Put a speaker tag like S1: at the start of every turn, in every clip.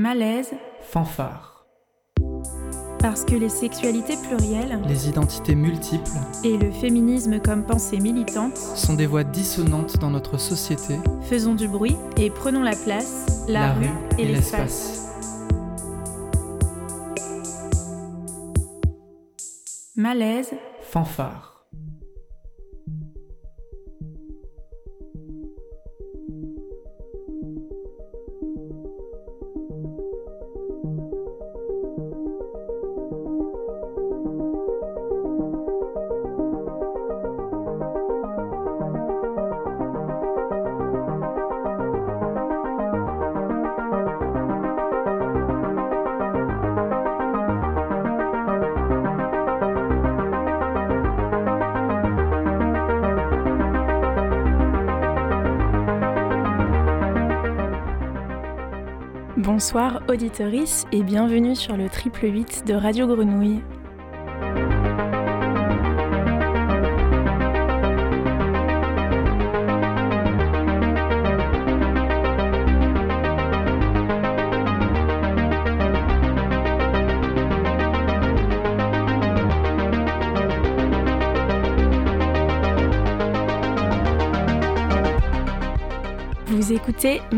S1: Malaise,
S2: fanfare.
S1: Parce que les sexualités plurielles,
S2: les identités multiples
S1: et le féminisme comme pensée militante
S2: sont des voix dissonantes dans notre société.
S1: Faisons du bruit et prenons la place, la, rue, et, l'espace. Malaise,
S2: fanfare.
S1: Bonsoir auditorice et bienvenue sur le triple 8 de Radio Grenouille.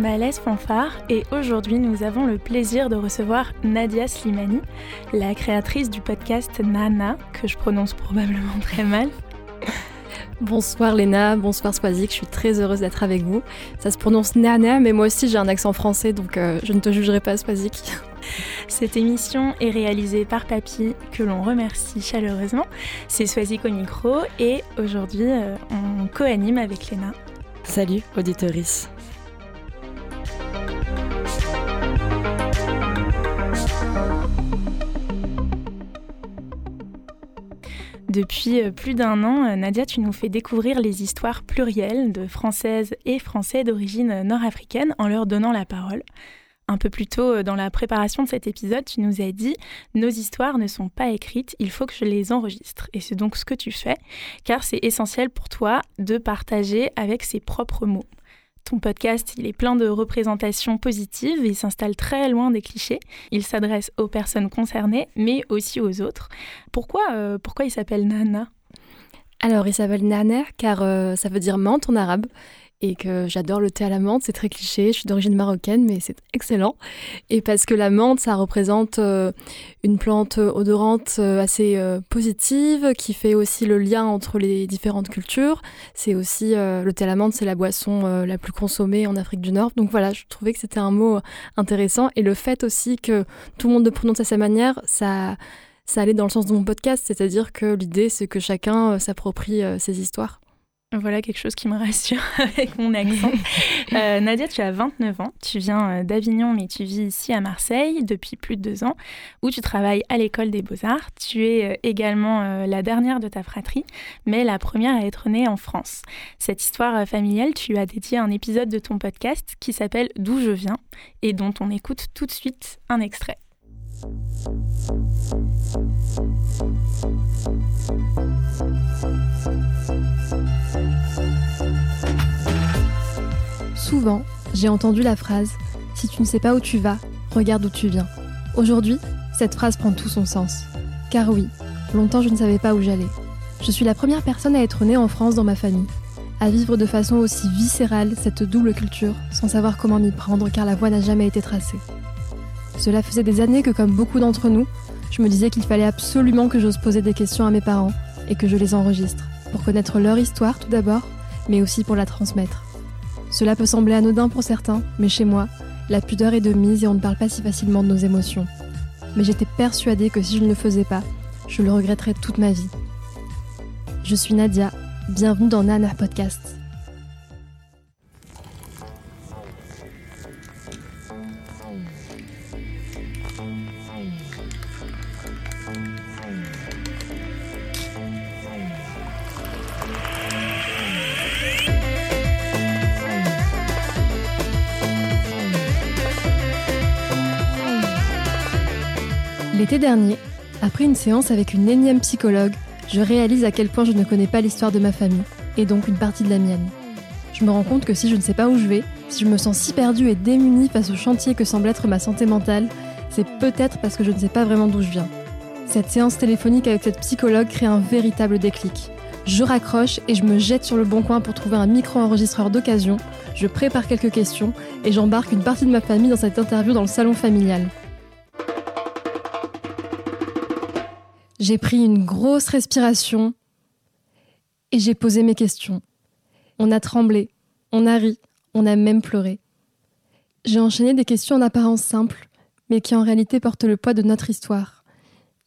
S1: Malaise Fanfare et aujourd'hui nous avons le plaisir de recevoir Nadia Slimani, la créatrice du podcast Nana, que je prononce probablement très mal.
S3: Bonsoir Léna, bonsoir Swazik, je suis très heureuse d'être avec vous. Ça se prononce Nana, mais moi aussi j'ai un accent français donc euh, je ne te jugerai pas Swazik.
S1: Cette émission est réalisée par Papy, que l'on remercie chaleureusement. C'est Swazik au micro et aujourd'hui euh, on co-anime avec Léna.
S4: Salut auditeurice.
S1: Depuis euh, plus d'un an, euh, Nadia, tu nous fais découvrir les histoires plurielles de Françaises et Français d'origine nord-africaine en leur donnant la parole. Un peu plus tôt euh, dans la préparation de cet épisode, tu nous as dit Nos histoires ne sont pas écrites, il faut que je les enregistre. Et c'est donc ce que tu fais, car c'est essentiel pour toi de partager avec ses propres mots. Ton podcast, il est plein de représentations positives, il s'installe très loin des clichés, il s'adresse aux personnes concernées, mais aussi aux autres. Pourquoi, euh, pourquoi il s'appelle Nana?
S3: Alors, il s'appelle Nana car euh, ça veut dire menthe en arabe et que j'adore le thé à la menthe, c'est très cliché, je suis d'origine marocaine mais c'est excellent. Et parce que la menthe, ça représente euh, une plante odorante euh, assez euh, positive qui fait aussi le lien entre les différentes cultures. C'est aussi le thé à la menthe, c'est la boisson la plus consommée en Afrique du Nord. Donc voilà, je trouvais que c'était un mot intéressant et le fait aussi que tout le monde le prononce à sa manière, ça ça allait dans le sens de mon podcast, c'est-à-dire que l'idée c'est que chacun s'approprie ses histoires.
S1: Voilà quelque chose qui me rassure avec mon accent. Euh, Nadia, tu as 29 ans, tu viens euh, d'Avignon mais tu vis ici à Marseille depuis plus de deux ans, où tu travailles à l'école des beaux-arts. Tu es euh, également la dernière de ta fratrie, mais la première à être née en France. Cette histoire familiale, tu as dédié un épisode de ton podcast qui s'appelle D'où je viens et dont on écoute tout de suite un extrait.
S3: Souvent, j'ai entendu la phrase Si tu ne sais pas où tu vas, regarde où tu viens. Aujourd'hui, cette phrase prend tout son sens. Car oui, longtemps je ne savais pas où j'allais. Je suis la première personne à être née en France dans ma famille, à vivre de façon aussi viscérale cette double culture, sans savoir comment m'y prendre car la voie n'a jamais été tracée. Cela faisait des années que, comme beaucoup d'entre nous, je me disais qu'il fallait absolument que j'ose poser des questions à mes parents et que je les enregistre, pour connaître leur histoire tout d'abord, mais aussi pour la transmettre. Cela peut sembler anodin pour certains, mais chez moi, la pudeur est de mise et on ne parle pas si facilement de nos émotions. Mais j'étais persuadée que si je ne le faisais pas, je le regretterais toute ma vie. Je suis Nadia, bienvenue dans Nana Podcast. Dernier, après une séance avec une énième psychologue, je réalise à quel point je ne connais pas l'histoire de ma famille, et donc une partie de la mienne. je me rends compte que si je ne sais pas où je vais, si je me sens si perdue et démunie face au chantier que semble être ma santé mentale, c'est peut-être parce que je ne sais pas vraiment d'où je viens. Cette séance téléphonique avec cette psychologue crée un véritable déclic. Je raccroche et je me jette sur le bon coin pour trouver un micro-enregistreur d'occasion. Je prépare quelques questions et j'embarque une partie de ma famille dans cette interview dans le salon familial. J'ai pris une grosse respiration et j'ai posé mes questions. On a tremblé, on a ri, on a même pleuré. J'ai enchaîné des questions en apparence simples, mais qui en réalité portent le poids de notre histoire.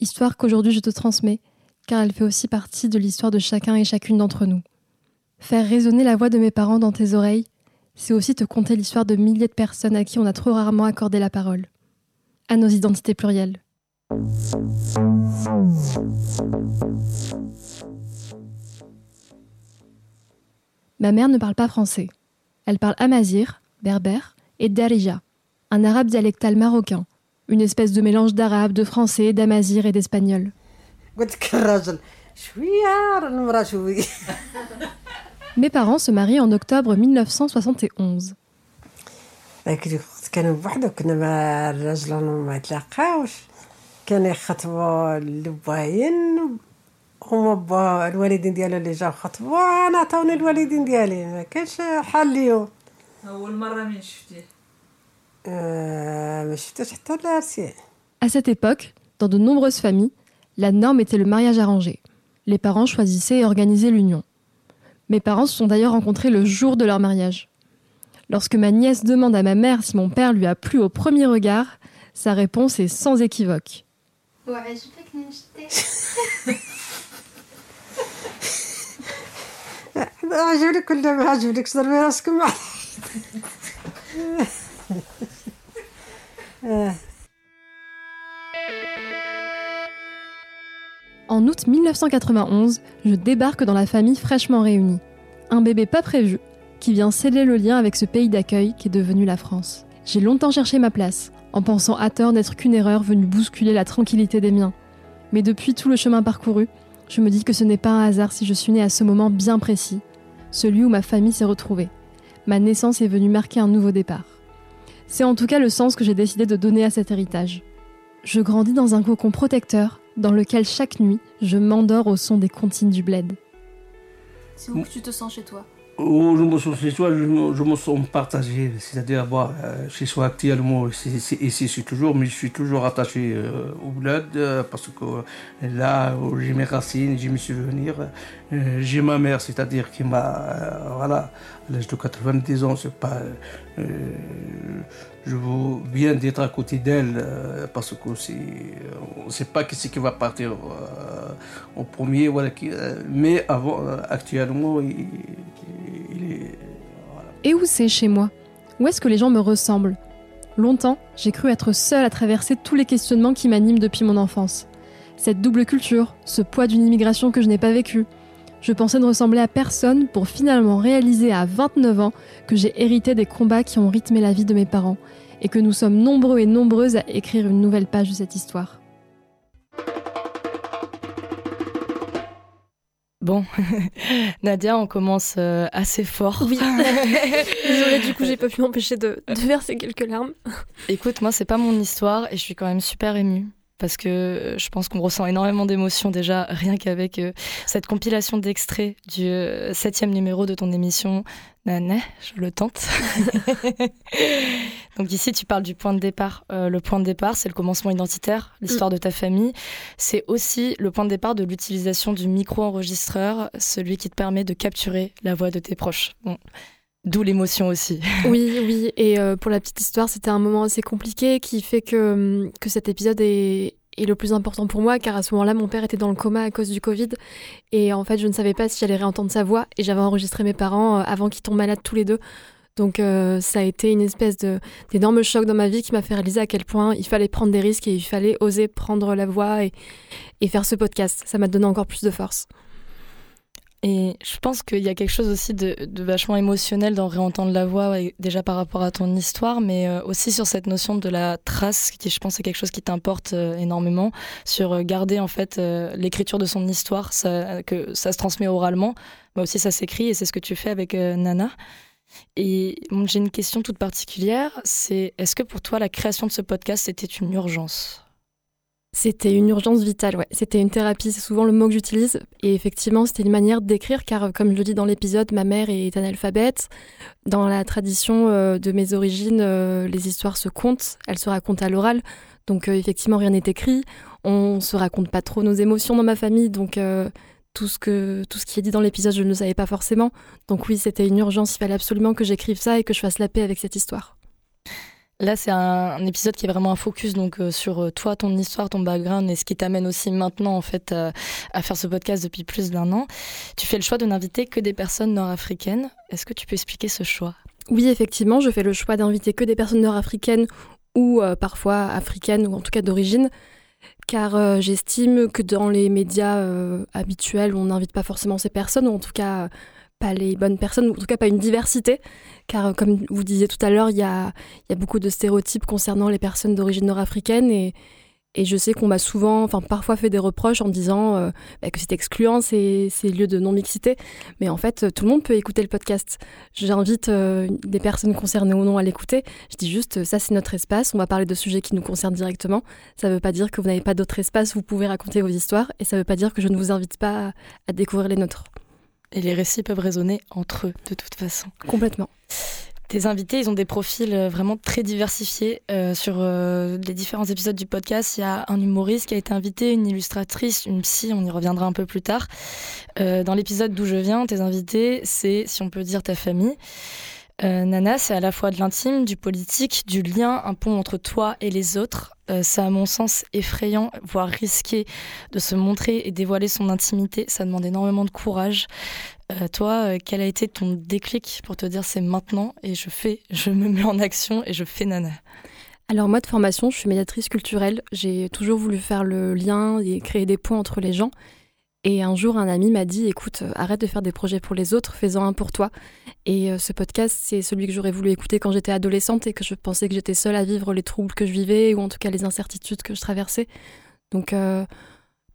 S3: Histoire qu'aujourd'hui je te transmets, car elle fait aussi partie de l'histoire de chacun et chacune d'entre nous. Faire résonner la voix de mes parents dans tes oreilles, c'est aussi te conter l'histoire de milliers de personnes à qui on a trop rarement accordé la parole. À nos identités plurielles. Ma mère ne parle pas français. Elle parle amazir, berbère, et darija, un arabe dialectal marocain, une espèce de mélange d'arabe, de français, d'amazir et d'espagnol. Mes parents se marient en octobre 1971.
S5: كانوا يخطبوا الباين هما با الوالدين ديالو اللي جاو خطبوا انا عطاوني الوالدين ديالي ما كانش حال ليهم
S6: اول مره من شفتيه
S5: آه ما شفتش حتى العرسين
S3: À cette époque, dans de nombreuses familles, la norme était le mariage arrangé. Les parents choisissaient et organisaient l'union. Mes parents se sont d'ailleurs rencontrés le jour de leur mariage. Lorsque ma nièce demande à ma mère si mon père lui a plu au premier regard, sa réponse est sans équivoque.
S7: وعجبك نشتي
S5: عجبني كل ما عجبنيش ضربي راسك مع
S3: En août 1991, je débarque dans la famille fraîchement réunie. Un bébé pas prévu, qui vient sceller le lien avec ce pays d'accueil qui est devenu la France. J'ai longtemps cherché ma place, en pensant à tort n'être qu'une erreur venue bousculer la tranquillité des miens. Mais depuis tout le chemin parcouru, je me dis que ce n'est pas un hasard si je suis née à ce moment bien précis, celui où ma famille s'est retrouvée. Ma naissance est venue marquer un nouveau départ. C'est en tout cas le sens que j'ai décidé de donner à cet héritage. Je grandis dans un cocon protecteur, dans lequel chaque nuit, je m'endors au son des comptines du bled.
S7: C'est où que tu te sens chez toi?
S8: Où je me sens chez soi, je me, je me sens partagé. C'est-à-dire, euh, chez soi actuellement, ici, je suis toujours, mais je suis toujours attaché euh, au bled euh, parce que euh, là j'ai mes racines, j'ai mes souvenirs. Euh, j'ai ma mère, c'est-à-dire qui m'a, voilà, à l'âge de 90 ans, c'est pas. Je veux bien d'être à côté d'elle euh, parce que on ne sait pas qui c'est qui va partir euh, en premier, voilà, euh, mais actuellement, il, est.
S3: Et où c'est chez moi? Où est-ce que les gens me ressemblent? Longtemps, j'ai cru être seule à traverser tous les questionnements qui m'animent depuis mon enfance. Cette double culture, ce poids d'une immigration que je n'ai pas vécue. Je pensais ne ressembler à personne pour finalement réaliser à 29 ans que j'ai hérité des combats qui ont rythmé la vie de mes parents et que nous sommes nombreux et nombreuses à écrire une nouvelle page de cette histoire.
S4: Bon, Nadia, on commence euh, assez fort.
S9: Oui. Désolée, du coup, j'ai pas pu m'empêcher de, de verser quelques larmes.
S4: Écoute, moi, c'est pas mon histoire et je suis quand même super émue. Parce que euh, je pense qu'on ressent énormément d'émotions déjà, rien qu'avec euh, cette compilation d'extraits du euh, septième numéro de ton émission. Nané, je le tente. Donc ici, tu parles du point de départ. Euh, le point de départ, c'est le commencement identitaire, l'histoire de ta famille. C'est aussi le point de départ de l'utilisation du micro-enregistreur, celui qui te permet de capturer la voix de tes proches. Bon. D'où l'émotion aussi.
S9: Oui, oui. Et euh, pour la petite histoire, c'était un moment assez compliqué qui fait que, hum, que cet épisode est, le plus important pour moi, car à ce moment-là, mon père était dans le coma à cause du Covid. Et en fait, je ne savais pas si j'allais réentendre sa voix. Et j'avais enregistré mes parents euh, avant qu'ils tombent malades tous les deux. Donc euh, ça a été une espèce d'énorme choc dans ma vie qui m'a fait réaliser à quel point il fallait prendre des risques et il fallait oser prendre la voix et, et faire ce podcast. Ça m'a donné encore plus de force.
S4: Et je pense qu'il y a quelque chose aussi de, vachement émotionnel dans réentendre la voix, déjà par rapport à ton histoire, mais euh, aussi sur cette notion de la trace, qui je pense est quelque chose qui t'importe euh, énormément, sur euh, garder en fait l'écriture de son histoire, que ça se transmet oralement, Moi aussi, ça s'écrit et c'est ce que tu fais avec Nana. Et j'ai une question toute particulière, c'est est-ce que pour toi la création de ce podcast c'était une urgence?
S3: C'était une urgence vitale, ouais. C'était une thérapie, c'est souvent le mot que j'utilise. Et effectivement, c'était une manière d'écrire, car comme je le dis dans l'épisode, ma mère est analphabète. Dans la tradition euh, de mes origines, euh, les histoires se comptent, elles se racontent à l'oral. Donc euh, effectivement, rien n'est écrit. On se raconte pas trop nos émotions dans ma famille, donc tout ce, que, tout ce qui est dit dans l'épisode, je ne le savais pas forcément. Donc oui, c'était une urgence, il fallait absolument que j'écrive ça et que je fasse la paix avec cette histoire.
S4: Là, c'est un, épisode qui est vraiment un focus donc euh, sur euh, toi, ton histoire, ton background et ce qui t'amène aussi maintenant en fait euh, à faire ce podcast depuis plus d'un an. Tu fais le choix de n'inviter que des personnes nord-africaines. Est-ce que tu peux expliquer ce choix?
S3: Oui, effectivement, je fais le choix d'inviter que des personnes nord-africaines ou parfois africaines ou en tout cas d'origine car j'estime que dans les médias habituels, on n'invite pas forcément ces personnes, ou en tout cas pas les bonnes personnes, ou en tout cas pas une diversité, car comme vous disiez tout à l'heure, il y a, beaucoup de stéréotypes concernant les personnes d'origine nord-africaine, et, je sais qu'on m'a souvent, enfin parfois fait des reproches en disant euh, bah, que c'est excluant ces, ces, lieux de non-mixité, mais en fait tout le monde peut écouter le podcast. J'invite euh, des personnes concernées ou non à l'écouter, je dis juste ça c'est notre espace, on va parler de sujets qui nous concernent directement, ça ne veut pas dire que vous n'avez pas d'autre espace où vous pouvez raconter vos histoires, et ça ne veut pas dire que je ne vous invite pas à découvrir les nôtres.
S4: Et les récits peuvent résonner entre eux, de toute façon.
S3: Complètement.
S4: Tes invités, ils ont des profils euh, vraiment très diversifiés. Euh, sur euh, les différents épisodes du podcast, il y a un humoriste qui a été invité, une illustratrice, une psy, on y reviendra un peu plus tard. dans l'épisode d'où je viens, tes invités, c'est, si on peut dire, ta famille. Nana, c'est à la fois de l'intime, du politique, du lien, un pont entre toi et les autres. C'est à mon sens effrayant, voire risqué de se montrer et dévoiler son intimité. Ça demande énormément de courage. Euh, toi, euh, quel a été ton déclic pour te dire c'est maintenant et je fais, je me mets en action et je fais Nana?
S3: Alors moi de formation, je suis médiatrice culturelle. J'ai toujours voulu faire le lien et créer des ponts entre les gens. Et un jour, un ami m'a dit, écoute, euh, arrête de faire des projets pour les autres, fais-en un pour toi. Et ce podcast, c'est celui que j'aurais voulu écouter quand j'étais adolescente et que je pensais que j'étais seule à vivre les troubles que je vivais ou en tout cas les incertitudes que je traversais. Donc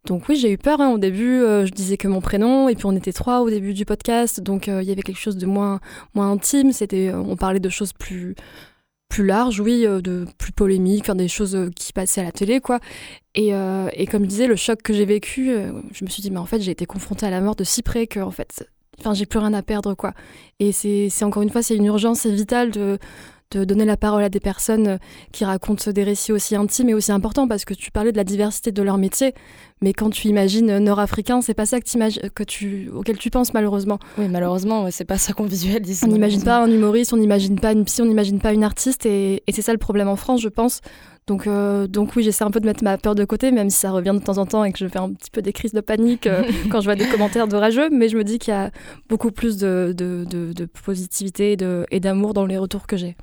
S3: donc oui, j'ai eu peur. Hein. Au début, euh, je disais que mon prénom, et puis on était trois au début du podcast, donc euh, il y avait quelque chose de moins, moins intime. C'était, euh, on parlait de choses plus, plus larges, oui, de plus polémiques, des choses qui passaient à la télé, quoi. Et, et comme je disais, le choc que j'ai vécu, je me suis dit, mais en fait, j'ai été confrontée à la mort de si près que, en fait, enfin, j'ai plus rien à perdre, quoi. Et c'est, encore une fois, c'est une urgence, c'est vital de de donner la parole à des personnes euh, qui racontent des récits aussi intimes et aussi importants parce que tu parlais de la diversité de leur métier, mais quand tu imagines nord-africain, c'est pas ça que, que tu, auquel tu penses malheureusement.
S4: Oui, malheureusement, c'est pas ça qu'on visualise.
S3: On n'imagine pas un humoriste, on n'imagine pas une psy, on n'imagine pas une artiste et, c'est ça le problème en France, je pense. Donc, euh, donc oui, j'essaie un peu de mettre ma peur de côté, même si ça revient de temps en temps et que je fais un petit peu des crises de panique euh, quand je vois des commentaires d'orageux, mais je me dis qu'il y a beaucoup plus de, de, de positivité et d'amour dans les retours que j'ai.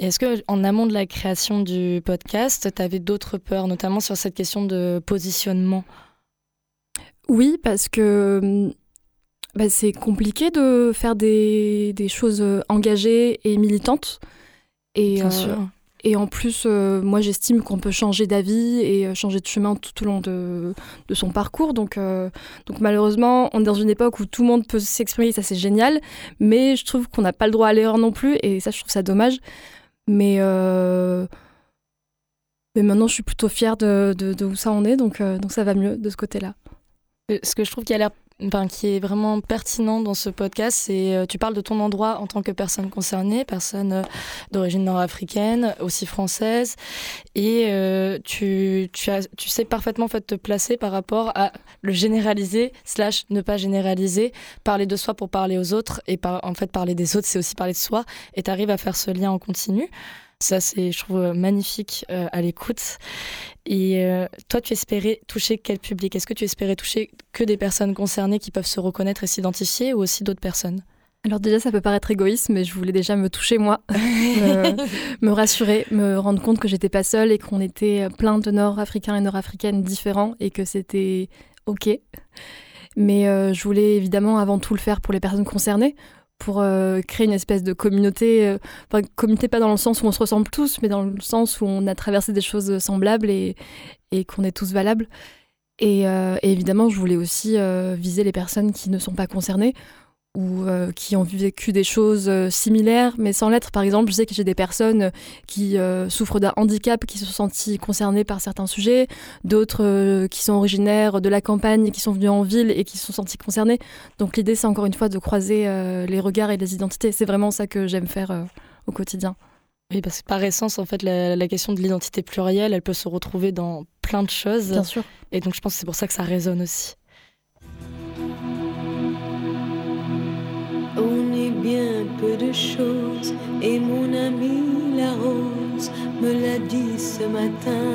S4: Est-ce que en amont de la création du podcast, tu avais d'autres peurs, notamment sur cette question de positionnement?
S3: Oui, parce que bah, c'est compliqué de faire des, des, choses engagées et militantes. Et,
S4: Bien euh, sûr.
S3: Et en plus, euh, moi, j'estime qu'on peut changer d'avis et euh, changer de chemin tout au long de, de son parcours. Donc, donc, malheureusement, on est dans une époque où tout le monde peut s'exprimer, ça c'est génial. Mais je trouve qu'on n'a pas le droit à l'erreur non plus. Et ça, je trouve ça dommage. Mais, euh, mais maintenant, je suis plutôt fière de, de, où ça en est, donc, euh, donc ça va mieux de ce côté-là.
S4: Euh, ce que je trouve qui a l'air Enfin, qui est vraiment pertinent dans ce podcast, c'est tu parles de ton endroit en tant que personne concernée, personne d'origine nord-africaine, aussi française, et tu, tu, as, tu sais parfaitement en fait, te placer par rapport à le généraliser slash ne pas généraliser, parler de soi pour parler aux autres, et par, en fait parler des autres, c'est aussi parler de soi, et tu arrives à faire ce lien en continu. Ça, c'est, je trouve, magnifique euh, à l'écoute. Et euh, toi, tu espérais toucher quel public? Est-ce que tu espérais toucher que des personnes concernées qui peuvent se reconnaître et s'identifier ou aussi d'autres personnes?
S3: Alors déjà, ça peut paraître égoïste, mais je voulais déjà me toucher moi, me, rassurer, me rendre compte que j'étais pas seule et qu'on était plein de Nord-Africains et Nord-Africaines différents et que c'était ok. Mais euh, je voulais évidemment avant tout le faire pour les personnes concernées, pour euh, créer une espèce de communauté, euh, enfin communauté pas dans le sens où on se ressemble tous, mais dans le sens où on a traversé des choses semblables et, et qu'on est tous valables. Et, euh, et, évidemment, je voulais aussi viser les personnes qui ne sont pas concernées, ou euh, qui ont vécu des choses euh, similaires, mais sans l'être. Par exemple, je sais que j'ai des personnes qui euh, souffrent d'un handicap, qui se sont senties concernées par certains sujets, d'autres qui sont originaires de la campagne, qui sont venus en ville et qui se sont senties concernées. Donc l'idée, c'est encore une fois de croiser les regards et les identités. C'est vraiment ça que j'aime faire au quotidien.
S4: Oui, parce que par essence, en fait, la, la question de l'identité plurielle, elle peut se retrouver dans plein de choses.
S3: Bien sûr.
S4: Et donc, je pense que c'est pour ça que ça résonne aussi.
S10: On est bien peu de choses et mon amie la rose me l'a dit ce matin.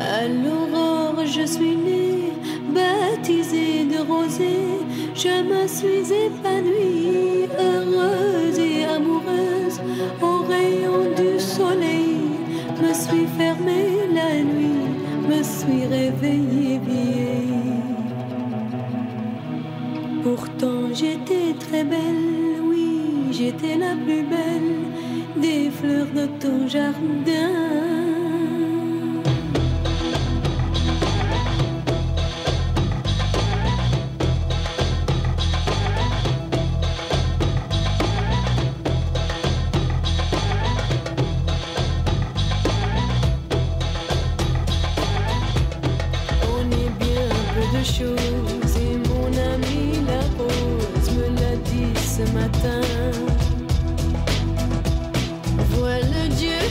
S10: À l'aurore, je suis née, baptisée de rosée, je me suis épanouie, heureuse et amoureuse, au rayon du soleil, me suis fermée la nuit, me suis réveillée vieille. Pourtant j'étais très belle, oui, j'étais la plus belle des fleurs de ton jardin.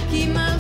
S10: Qui m'a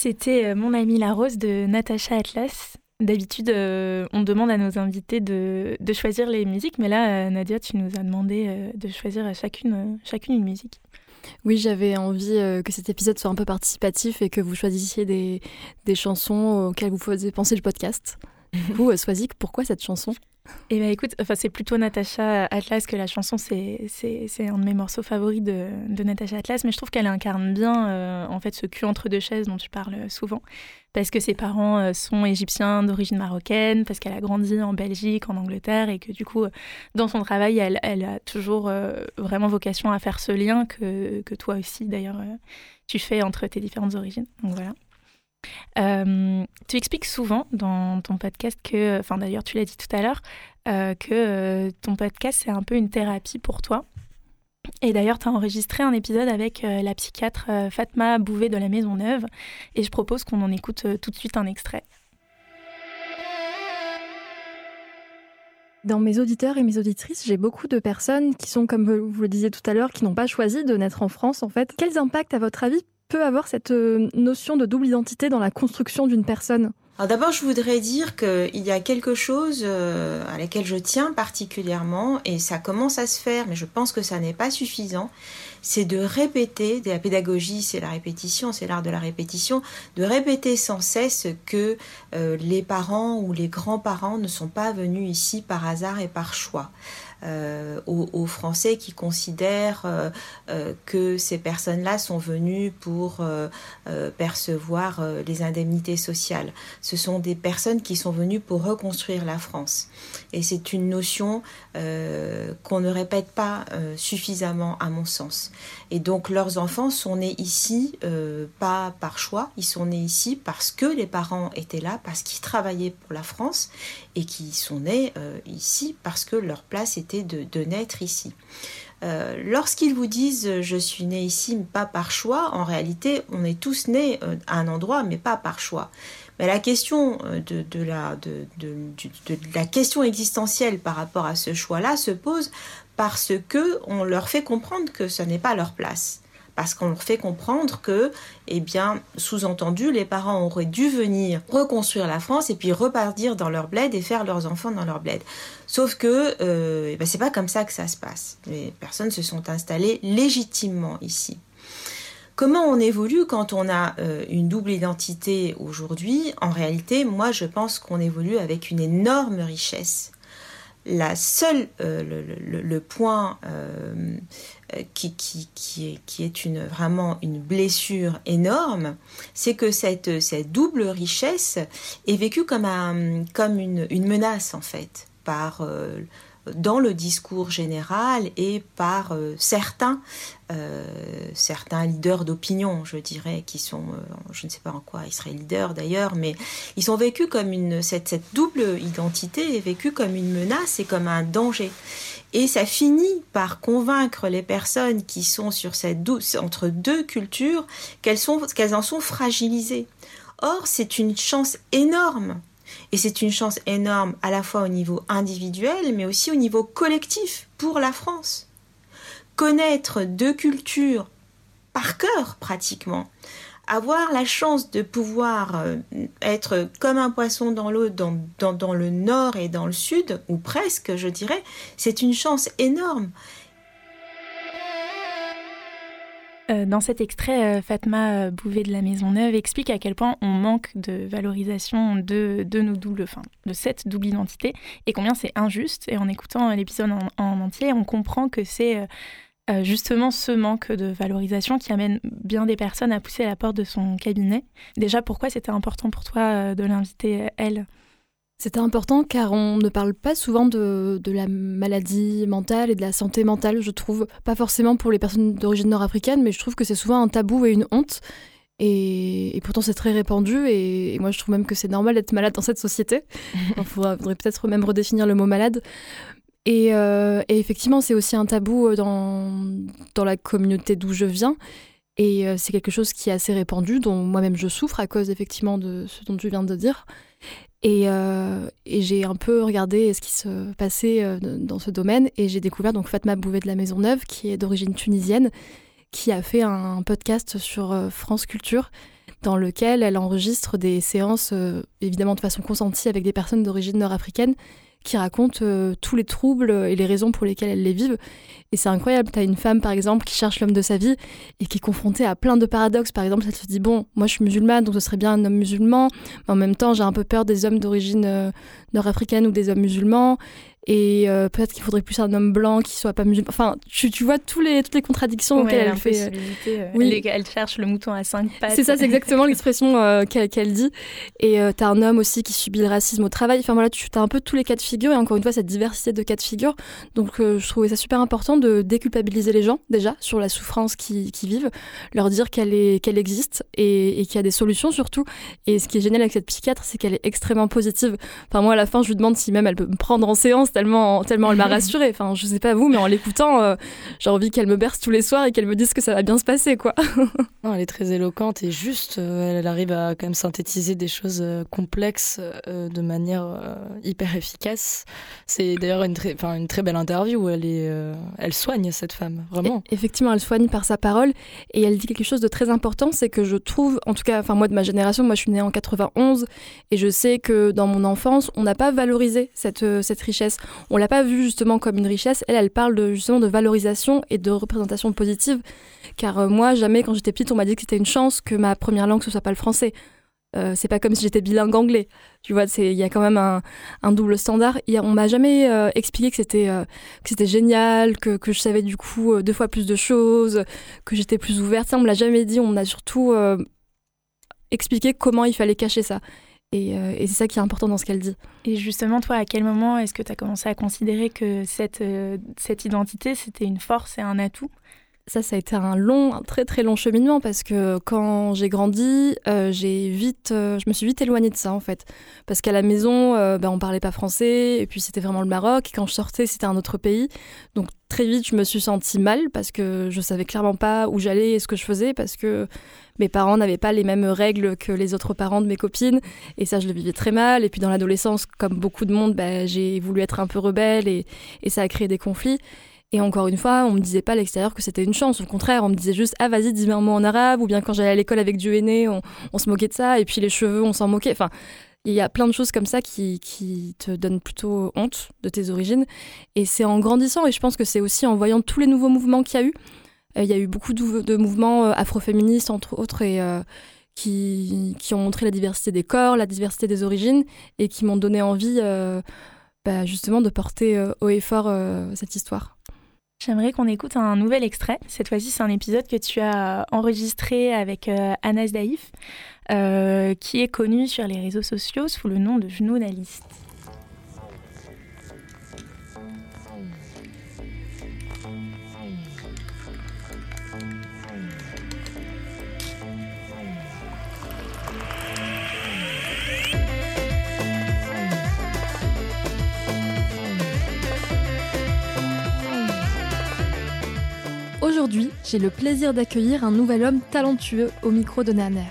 S1: C'était Mon ami la rose de Natacha Atlas. D'habitude, on demande à nos invités de, choisir les musiques, mais là, Nadia, tu nous as demandé de choisir chacune, chacune une musique.
S3: Oui, j'avais envie que cet épisode soit un peu participatif et que vous choisissiez des, chansons auxquelles vous faisiez penser le podcast. Du coup, Swazik, pourquoi cette chanson?
S1: Eh ben écoute, enfin, c'est plutôt Natacha Atlas que la chanson, c'est, c'est, un de mes morceaux favoris de, de Natacha Atlas, mais je trouve qu'elle incarne bien euh, en fait ce cul entre deux chaises dont tu parles souvent, parce que ses parents euh, sont égyptiens d'origine marocaine, parce qu'elle a grandi en Belgique, en Angleterre, et que du coup, dans son travail, elle, elle a toujours euh, vraiment vocation à faire ce lien que, que toi aussi, d'ailleurs, tu fais entre tes différentes origines. Donc voilà. Euh, tu expliques souvent dans ton podcast que, enfin d'ailleurs tu l'as dit tout à l'heure, euh, que euh, ton podcast c'est un peu une thérapie pour toi. Et d'ailleurs, tu as enregistré un épisode avec la psychiatre Fatma Bouvet de la Maison Neuve et je propose qu'on en écoute tout de suite un extrait.
S11: Dans mes auditeurs et mes auditrices, j'ai beaucoup de personnes qui sont, comme vous le disiez tout à l'heure, qui n'ont pas choisi de naître en France en fait. Quels impacts, à votre avis, peut avoir cette euh, notion de double identité dans la construction d'une personne?
S12: Alors d'abord, je voudrais dire qu'il y a quelque chose euh, à laquelle je tiens particulièrement, et ça commence à se faire, mais je pense que ça n'est pas suffisant, c'est de répéter, la pédagogie c'est la répétition, c'est l'art de la répétition, de répéter sans cesse que euh, les parents ou les grands-parents ne sont pas venus ici par hasard et par choix. Euh, aux, Français qui considèrent euh, que ces personnes-là sont venues pour percevoir les indemnités sociales. Ce sont des personnes qui sont venues pour reconstruire la France. Et c'est une notion qu'on ne répète pas suffisamment à mon sens. Et donc leurs enfants sont nés ici, pas par choix, ils sont nés ici parce que les parents étaient là, parce qu'ils travaillaient pour la France et qui sont nés ici parce que leur place était de, naître ici. Euh, lorsqu'ils vous disent je suis né ici pas par choix, en réalité on est tous nés euh, à un endroit mais pas par choix. Mais la question euh, de, la, de, la question existentielle par rapport à ce choix-là se pose parce que on leur fait comprendre que ce n'est pas leur place parce qu'on leur fait comprendre que, eh bien, sous-entendu, les parents auraient dû venir reconstruire la France et puis repartir dans leur bled et faire leurs enfants dans leur bled. Sauf que, euh, eh ben, c'est pas comme ça que ça se passe. Les personnes se sont installées légitimement ici. Comment on évolue quand on a euh, une double identité aujourd'hui? En réalité, moi, je pense qu'on évolue avec une énorme richesse. La seule, euh, le, point euh, qui, est, qui est une, vraiment une blessure énorme, c'est que cette, double richesse est vécue comme une, une menace en fait par euh, dans le discours général et par euh, certains, euh, certains leaders d'opinion, je dirais, qui sont, je ne sais pas en quoi ils seraient leaders d'ailleurs, mais ils sont vécus comme une, cette, double identité est vécue comme une menace et comme un danger. Et ça finit par convaincre les personnes qui sont sur cette entre deux cultures qu'elles qu'elles en sont fragilisées. Or, c'est une chance énorme et c'est une chance énorme à la fois au niveau individuel, mais aussi au niveau collectif pour la France. Connaître deux cultures par cœur pratiquement, avoir la chance de pouvoir euh, être comme un poisson dans l'eau dans, dans, le nord et dans le sud, ou presque, je dirais, c'est une chance énorme.
S1: Euh, dans cet extrait, euh, Fatma Bouvet de la Maison Neuve explique à quel point on manque de valorisation de, cette double identité et combien c'est injuste. Et en écoutant l'épisode en, entier, on comprend que c'est euh, justement ce manque de valorisation qui amène bien des personnes à pousser la porte de son cabinet. Déjà, pourquoi c'était important pour toi de l'inviter, elle?
S3: C'était important car on ne parle pas souvent de, la maladie mentale et de la santé mentale, je trouve. Pas forcément pour les personnes d'origine nord-africaine, mais je trouve que c'est souvent un tabou et une honte. Et, pourtant, c'est très répandu. Et, moi, je trouve même que c'est normal d'être malade dans cette société. Il faudrait, peut-être même redéfinir le mot malade. Et, euh, effectivement, c'est aussi un tabou dans, dans la communauté d'où je viens. Et euh, c'est quelque chose qui est assez répandu, dont moi-même je souffre à cause effectivement de ce dont tu viens de dire. Euh, et, j'ai un peu regardé ce qui se passait euh, dans ce domaine et j'ai découvert donc Fatma Bouvet de la Maison Neuve, qui est d'origine tunisienne, qui a fait un podcast sur euh, France Culture dans lequel elle enregistre des séances, évidemment de façon consentie, avec des personnes d'origine nord-africaine qui raconte euh, tous les troubles et les raisons pour lesquelles elles les vivent. Et c'est incroyable. Tu as une femme, par exemple, qui cherche l'homme de sa vie et qui est confrontée à plein de paradoxes. Par exemple, elle se dit Bon, moi je suis musulmane, donc ce serait bien un homme musulman. Mais en même temps, j'ai un peu peur des hommes d'origine euh, nord-africaine ou des hommes musulmans et euh, peut-être qu'il faudrait plus un homme blanc qui soit pas musulman. Enfin, tu, tu vois tous les, toutes les contradictions auxquelles elle fait.
S1: Euh, oui. Elle, cherche le mouton à cinq pattes.
S3: C'est ça, c'est exactement l'expression euh, qu'elle dit. Et tu as un homme aussi qui subit le racisme au travail. Enfin voilà, tu as un peu tous les cas de figure et encore une fois cette diversité de cas de figure. Donc je trouvais ça super important de déculpabiliser les gens déjà sur la souffrance qu'ils vivent, leur dire qu'elle qu'elle existe et, et qu'il y a des solutions surtout. Et ce qui est génial avec cette psychiatre, c'est qu'elle est extrêmement positive. Enfin moi à la fin, je lui demande si même elle peut me prendre en séance tellement, tellement elle m'a rassurée. Enfin, je sais pas vous, mais en l'écoutant, euh, j'ai envie qu'elle me berce tous les soirs et qu'elle me dise que ça va bien se passer, quoi.
S4: non, elle est très éloquente et juste, euh, elle arrive à quand même synthétiser des choses euh, complexes de manière hyper efficace. C'est d'ailleurs une très, une très belle interview où elle est, elle soigne cette femme, vraiment.
S3: effectivement, elle soigne par sa parole et elle dit quelque chose de très important, c'est que je trouve, en tout cas, enfin moi de ma génération, moi je suis née en 91 et je sais que dans mon enfance, on n'a pas valorisé cette, cette richesse on l'a pas vue justement comme une richesse. Elle, elle parle de, justement de valorisation et de représentation positive. Car euh, moi, jamais quand j'étais petite, on m'a dit que c'était une chance que ma première langue ce soit pas le français. Euh, c'est pas comme si j'étais bilingue anglais. Tu vois, il y a quand même un, double standard. Et on m'a jamais euh, expliqué que c'était que c'était génial, que, je savais du coup deux fois plus de choses, que j'étais plus ouverte. Ça, on me l'a jamais dit. On m'a surtout expliqué comment il fallait cacher ça. Euh, et, c'est ça qui est important dans ce qu'elle dit.
S1: Et justement, toi, à quel moment est-ce que tu as commencé à considérer que euh, cette identité, c'était une force et un atout?
S3: Ça, ça a été un long, un très très long cheminement parce que quand j'ai grandi, euh, j'ai vite, je me suis vite éloignée de ça en fait, parce qu'à la maison, ben, on parlait pas français et puis c'était vraiment le Maroc. Et quand je sortais, c'était un autre pays, donc très vite, je me suis sentie mal parce que je savais clairement pas où j'allais et ce que je faisais parce que mes parents n'avaient pas les mêmes règles que les autres parents de mes copines et ça, je le vivais très mal. Et puis dans l'adolescence, comme beaucoup de monde, bah, j'ai voulu être un peu rebelle et, et ça a créé des conflits. Et encore une fois, on me disait pas à l'extérieur que c'était une chance. Au contraire, on me disait juste ah vas-y dis-moi un mot en arabe. Ou bien quand j'allais à l'école avec Dieu aîné, on, se moquait de ça. Et puis les cheveux, on s'en moquait. Enfin, il y a plein de choses comme ça qui, qui te donnent plutôt honte de tes origines. Et c'est en grandissant, et je pense que c'est aussi en voyant tous les nouveaux mouvements qu'il y a eu. Euh, il y a eu beaucoup de, mouvements euh, afroféministes, entre autres, et euh, qui, qui, ont montré la diversité des corps, la diversité des origines, et qui m'ont donné envie bah, justement de porter haut et fort cette histoire.
S1: J'aimerais qu'on écoute un nouvel extrait. Cette fois-ci, c'est un épisode que tu as enregistré avec Anas Daïf. Euh, qui est connu sur les réseaux sociaux sous le nom de Genounaliste.
S11: Aujourd'hui, j'ai le plaisir d'accueillir un nouvel homme talentueux au micro de Naner.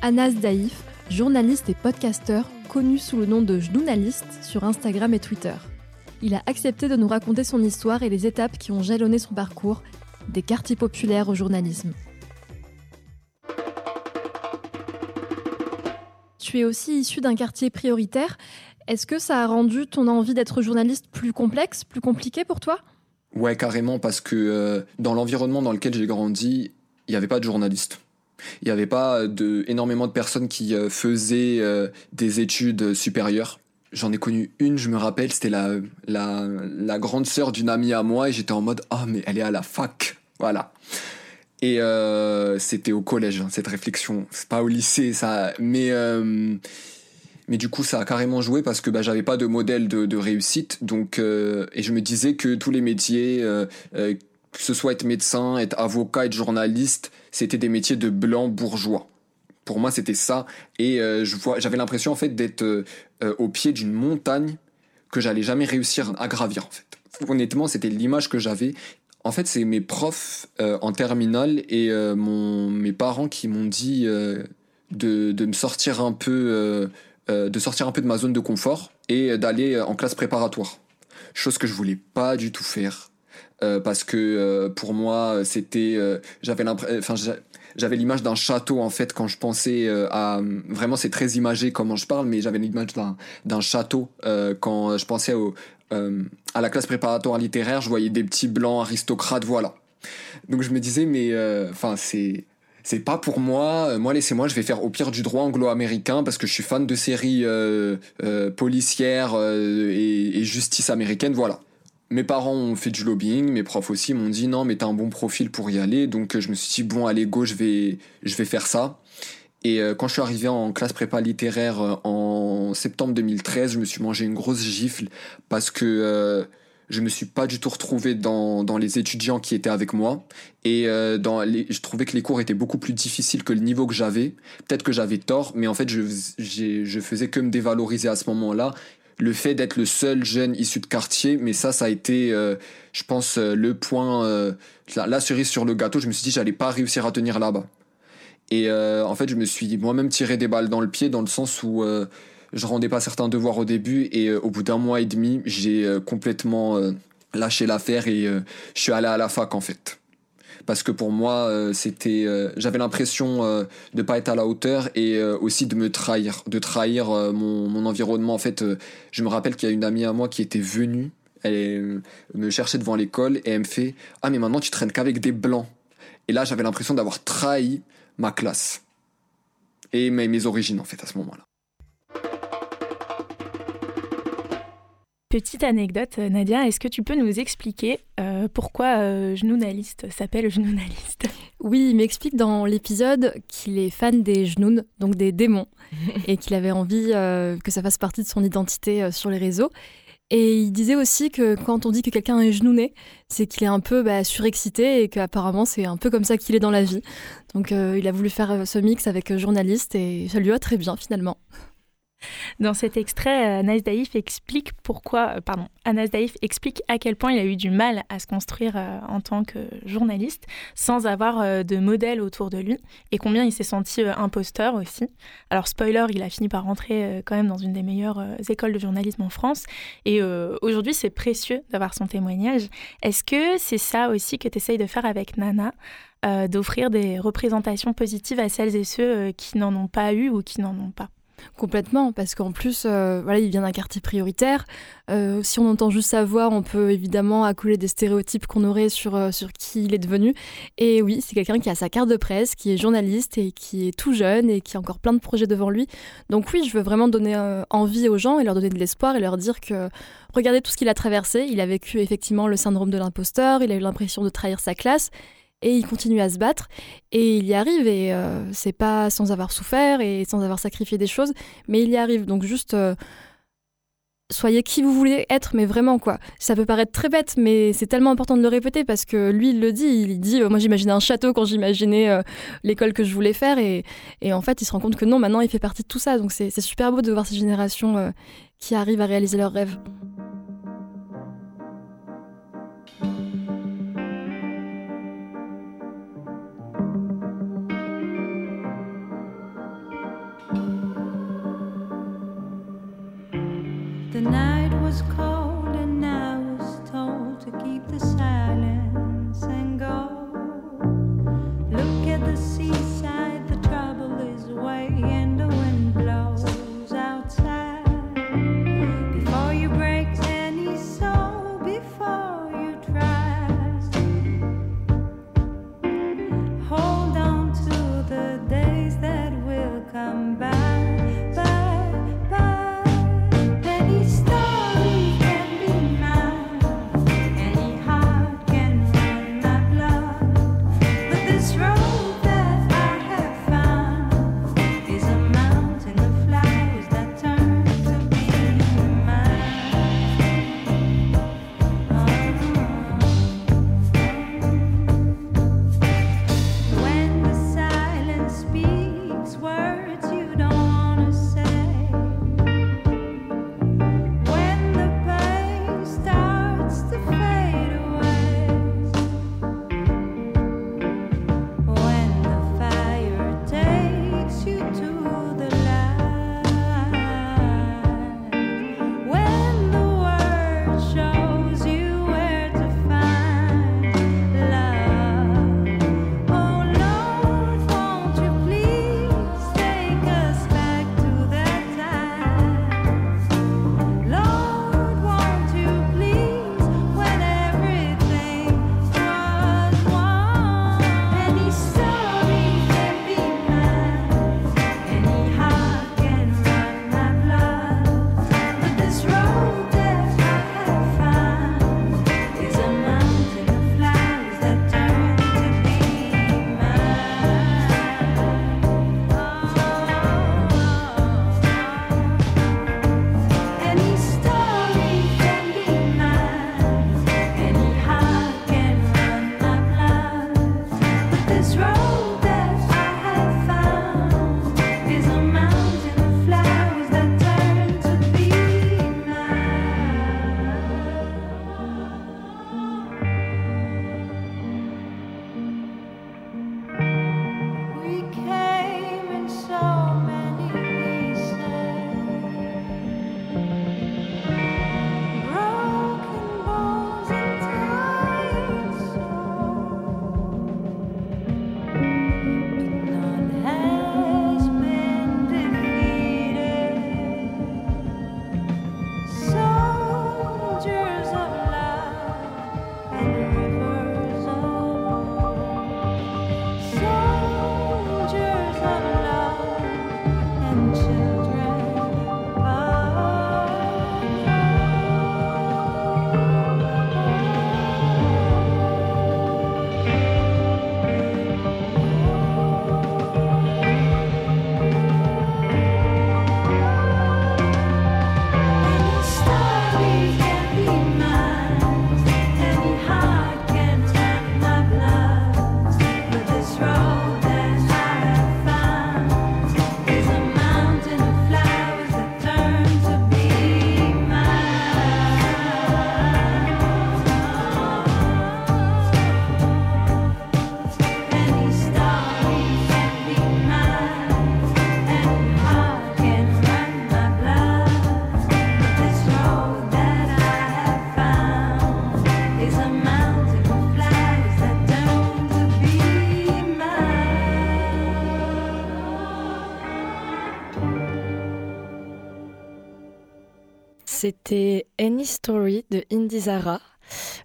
S11: Anas Daïf, journaliste et podcasteur connu sous le nom de Jnounaliste sur Instagram et Twitter. Il a accepté de nous raconter son histoire et les étapes qui ont jalonné son parcours, des quartiers populaires au journalisme. Tu es aussi issu d'un quartier prioritaire. Est-ce que ça a rendu ton envie d'être journaliste plus complexe, plus compliqué pour toi?
S13: Ouais, carrément, parce que euh, dans l'environnement dans lequel j'ai grandi, il n'y avait pas de journaliste. Il n'y avait pas de, énormément de personnes qui euh, faisaient euh, des études supérieures. J'en ai connu une, je me rappelle, c'était la, la, grande sœur d'une amie à moi et j'étais en mode Ah, mais elle est à la fac. Voilà. Et euh, c'était au collège, hein, cette réflexion. C'est pas au lycée, ça. Mais, mais du coup, ça a carrément joué parce que bah, j'avais pas de modèle de, réussite. Donc, et je me disais que tous les métiers, que ce soit être médecin, être avocat, être journaliste, c'était des métiers de blancs bourgeois. Pour moi, c'était ça. Et euh, j'avais l'impression en fait d'être euh, euh, au pied d'une montagne que j'allais jamais réussir à gravir. En fait, honnêtement, c'était l'image que j'avais. En fait, c'est mes profs en terminale et mon, mes parents qui m'ont dit de, de, me sortir un peu, de sortir un peu de ma zone de confort et d'aller en classe préparatoire. Chose que je voulais pas du tout faire. Euh, parce que euh, pour moi c'était euh, j'avais enfin j'avais l'image d'un château en fait quand je pensais euh, à vraiment c'est très imagé comment je parle mais j'avais l'image d'un château euh, quand je pensais au, euh, à la classe préparatoire littéraire je voyais des petits blancs aristocrates voilà donc je me disais mais enfin c'est c'est pas pour moi. Moi laissez-moi je vais faire au pire du droit anglo-américain parce que je suis fan de séries policières et, justice américaine voilà. Mes parents ont fait du lobbying, mes profs aussi m'ont dit non mais t'as un bon profil pour y aller, donc je me suis dit bon allez go je vais, je vais faire ça. Et euh, quand je suis arrivé en classe prépa littéraire euh, en septembre 2013, je me suis mangé une grosse gifle parce que euh, je me suis pas du tout retrouvé dans, dans les étudiants qui étaient avec moi et dans les, je trouvais que les cours étaient beaucoup plus difficiles que le niveau que j'avais. Peut-être que j'avais tort, mais en fait je, je faisais que me dévaloriser à ce moment-là le fait d'être le seul jeune issu de quartier, mais ça, ça a été, euh, je pense, euh, le point, euh, la, cerise sur le gâteau. Je me suis dit, j'allais pas réussir à tenir là-bas. Et en fait, je me suis moi-même tiré des balles dans le pied, dans le sens où je rendais pas certains devoirs au début, et au bout d'un mois et demi, j'ai complètement lâché l'affaire et je suis allé à la fac, en fait. Parce que pour moi euh, c'était euh, j'avais l'impression euh, de pas être à la hauteur et aussi de me trahir de trahir mon, environnement. En fait je me rappelle qu'il y a une amie à moi qui était venue elle me cherchait devant l'école et elle me fait ah mais maintenant tu traînes qu'avec des blancs et là j'avais l'impression d'avoir trahi ma classe et mes, mes origines en fait à ce moment-là
S1: Petite anecdote, Nadia, est-ce que tu peux nous expliquer euh, pourquoi euh, s'appelle Genounaliste
S3: Oui, il m'explique dans l'épisode qu'il est fan des Genoun, donc des démons, et qu'il avait envie euh, que ça fasse partie de son identité euh, sur les réseaux. Et il disait aussi que quand on dit que quelqu'un est genouné, c'est qu'il est un peu bah, surexcité et qu'apparemment c'est un peu comme ça qu'il est dans la vie. Donc il a voulu faire ce mix avec journaliste et ça lui va très bien finalement.
S1: Dans cet extrait, euh, Anas Daïf explique pourquoi, euh, pardon, Daïf explique à quel point il a eu du mal à se construire euh, en tant que journaliste sans avoir de modèle autour de lui et combien il s'est senti imposteur aussi. Alors spoiler, il a fini par rentrer quand même dans une des meilleures écoles de journalisme en France et aujourd'hui c'est précieux d'avoir son témoignage. Est-ce que c'est ça aussi que tu essayes de faire avec Nana d'offrir des représentations positives à celles et ceux qui n'en ont pas eu ou qui n'en ont pas?
S3: Complètement, parce qu'en plus, euh, voilà, il vient d'un quartier prioritaire. Euh, si on entend juste sa voix, on peut évidemment accoler des stéréotypes qu'on aurait sur, euh, sur qui il est devenu. Et oui, c'est quelqu'un qui a sa carte de presse, qui est journaliste et qui est tout jeune et qui a encore plein de projets devant lui. Donc oui, je veux vraiment donner envie aux gens et leur donner de l'espoir et leur dire que regardez tout ce qu'il a traversé. Il a vécu effectivement le syndrome de l'imposteur, il a eu l'impression de trahir sa classe et il continue à se battre et il y arrive et euh, c'est pas sans avoir souffert et sans avoir sacrifié des choses mais il y arrive. Donc juste euh, soyez qui vous voulez être mais vraiment quoi. Ça peut paraître très bête mais c'est tellement important de le répéter parce que lui il le dit il dit euh, moi j'imaginais un château quand j'imaginais l'école que je voulais faire et, et, en fait il se rend compte que non maintenant il fait partie de tout ça. Donc c'est super beau de voir ces générations qui arrivent à réaliser leurs rêves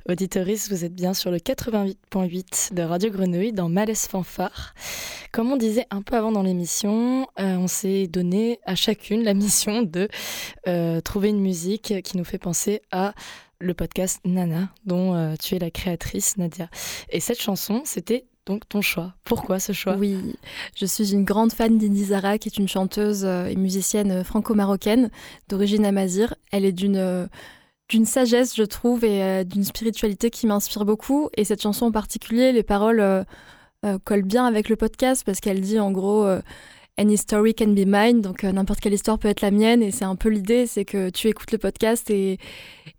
S4: Auditoris, vous êtes bien sur le 88.8 de Radio Grenouille dans Malaise Fanfare. Comme on disait un peu avant dans l'émission, euh, on s'est donné à chacune la mission de euh, trouver une musique qui nous fait penser à le podcast Nana, dont euh, tu es la créatrice, Nadia. Et cette chanson, c'était donc ton choix. Pourquoi ce choix?
S3: Oui, je suis une grande fan d'Indy Zara, qui est une chanteuse et musicienne franco-marocaine d'origine amazir. Elle est d'une d'une sagesse, je trouve, et d'une spiritualité qui m'inspire beaucoup. Et cette chanson en particulier, les paroles collent bien avec le podcast parce qu'elle dit en gros Any story can be mine, donc n'importe quelle histoire peut être la mienne. Et c'est un peu l'idée, c'est que tu écoutes le podcast et,